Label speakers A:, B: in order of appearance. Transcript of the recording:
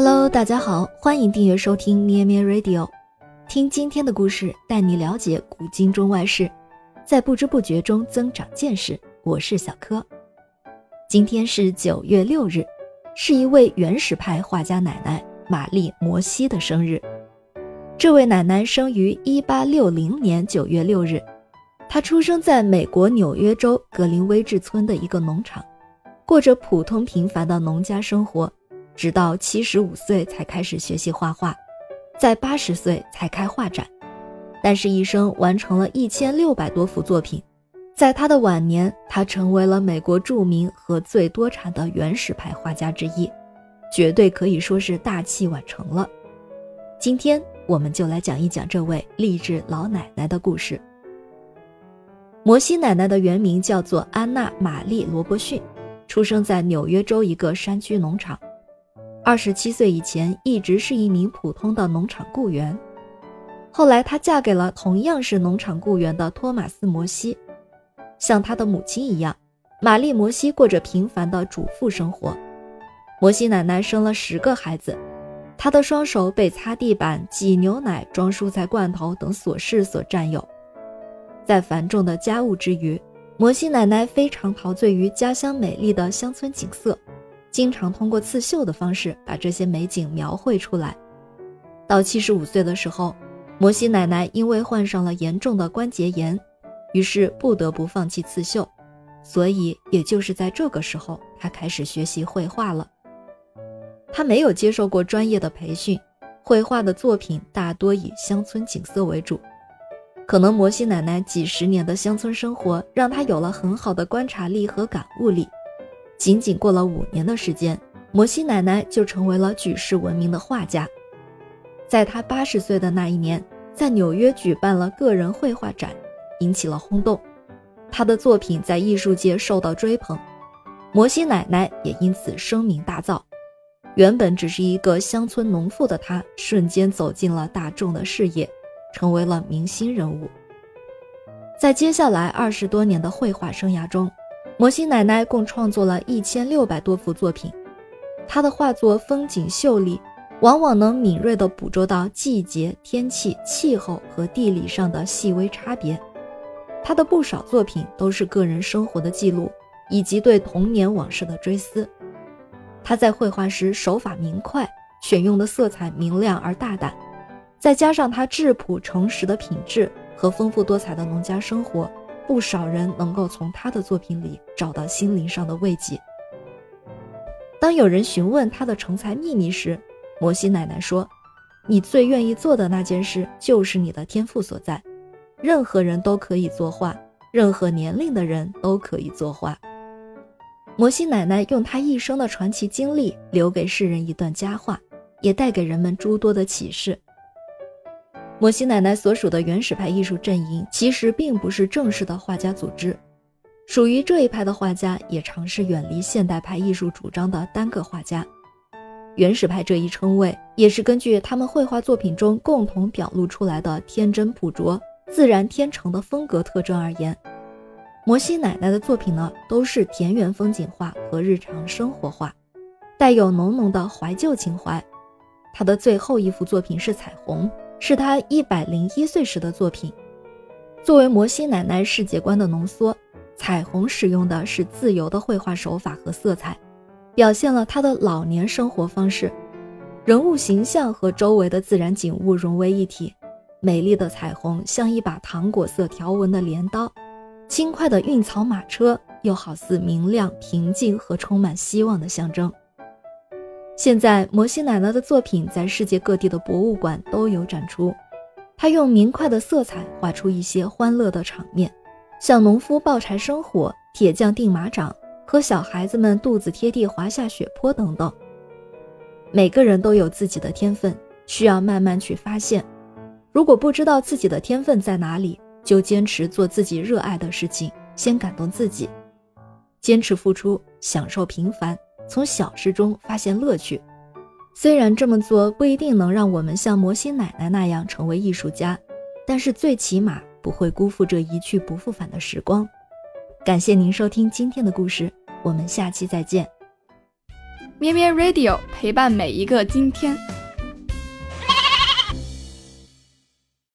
A: Hello，大家好，欢迎订阅收听咩咩 Radio，听今天的故事，带你了解古今中外事，在不知不觉中增长见识。我是小柯。今天是九月六日，是一位原始派画家奶奶玛丽·摩西的生日。这位奶奶生于一八六零年九月六日，她出生在美国纽约州格林威治村的一个农场，过着普通平凡的农家生活。直到七十五岁才开始学习画画，在八十岁才开画展，但是，一生完成了一千六百多幅作品。在他的晚年，他成为了美国著名和最多产的原始派画家之一，绝对可以说是大器晚成了。今天，我们就来讲一讲这位励志老奶奶的故事。摩西奶奶的原名叫做安娜·玛丽·罗伯逊，出生在纽约州一个山区农场。二十七岁以前，一直是一名普通的农场雇员。后来，她嫁给了同样是农场雇员的托马斯·摩西。像她的母亲一样，玛丽·摩西过着平凡的主妇生活。摩西奶奶生了十个孩子，她的双手被擦地板、挤牛奶、装蔬菜罐头等琐事所占有。在繁重的家务之余，摩西奶奶非常陶醉于家乡美丽的乡村景色。经常通过刺绣的方式把这些美景描绘出来。到七十五岁的时候，摩西奶奶因为患上了严重的关节炎，于是不得不放弃刺绣。所以，也就是在这个时候，她开始学习绘画了。她没有接受过专业的培训，绘画的作品大多以乡村景色为主。可能摩西奶奶几十年的乡村生活，让她有了很好的观察力和感悟力。仅仅过了五年的时间，摩西奶奶就成为了举世闻名的画家。在她八十岁的那一年，在纽约举办了个人绘画展，引起了轰动。她的作品在艺术界受到追捧，摩西奶奶也因此声名大噪。原本只是一个乡村农妇的她，瞬间走进了大众的视野，成为了明星人物。在接下来二十多年的绘画生涯中，摩西奶奶共创作了一千六百多幅作品，她的画作风景秀丽，往往能敏锐地捕捉到季节、天气、气候和地理上的细微差别。她的不少作品都是个人生活的记录，以及对童年往事的追思。她在绘画时手法明快，选用的色彩明亮而大胆，再加上她质朴诚实的品质和丰富多彩的农家生活。不少人能够从他的作品里找到心灵上的慰藉。当有人询问他的成才秘密时，摩西奶奶说：“你最愿意做的那件事就是你的天赋所在。任何人都可以作画，任何年龄的人都可以作画。”摩西奶奶用她一生的传奇经历，留给世人一段佳话，也带给人们诸多的启示。摩西奶奶所属的原始派艺术阵营其实并不是正式的画家组织，属于这一派的画家也尝试远离现代派艺术主张的单个画家。原始派这一称谓也是根据他们绘画作品中共同表露出来的天真朴拙、自然天成的风格特征而言。摩西奶奶的作品呢，都是田园风景画和日常生活画，带有浓浓的怀旧情怀。她的最后一幅作品是彩虹。是他一百零一岁时的作品。作为摩西奶奶世界观的浓缩，彩虹使用的是自由的绘画手法和色彩，表现了她的老年生活方式。人物形象和周围的自然景物融为一体，美丽的彩虹像一把糖果色条纹的镰刀，轻快的运草马车又好似明亮、平静和充满希望的象征。现在，摩西奶奶的作品在世界各地的博物馆都有展出。她用明快的色彩画出一些欢乐的场面，像农夫抱柴生火、铁匠钉马掌和小孩子们肚子贴地滑下雪坡等等。每个人都有自己的天分，需要慢慢去发现。如果不知道自己的天分在哪里，就坚持做自己热爱的事情，先感动自己，坚持付出，享受平凡。从小事中发现乐趣，虽然这么做不一定能让我们像摩西奶奶那样成为艺术家，但是最起码不会辜负这一去不复返的时光。感谢您收听今天的故事，我们下期再见。
B: 咩咩 Radio 陪伴每一个今天。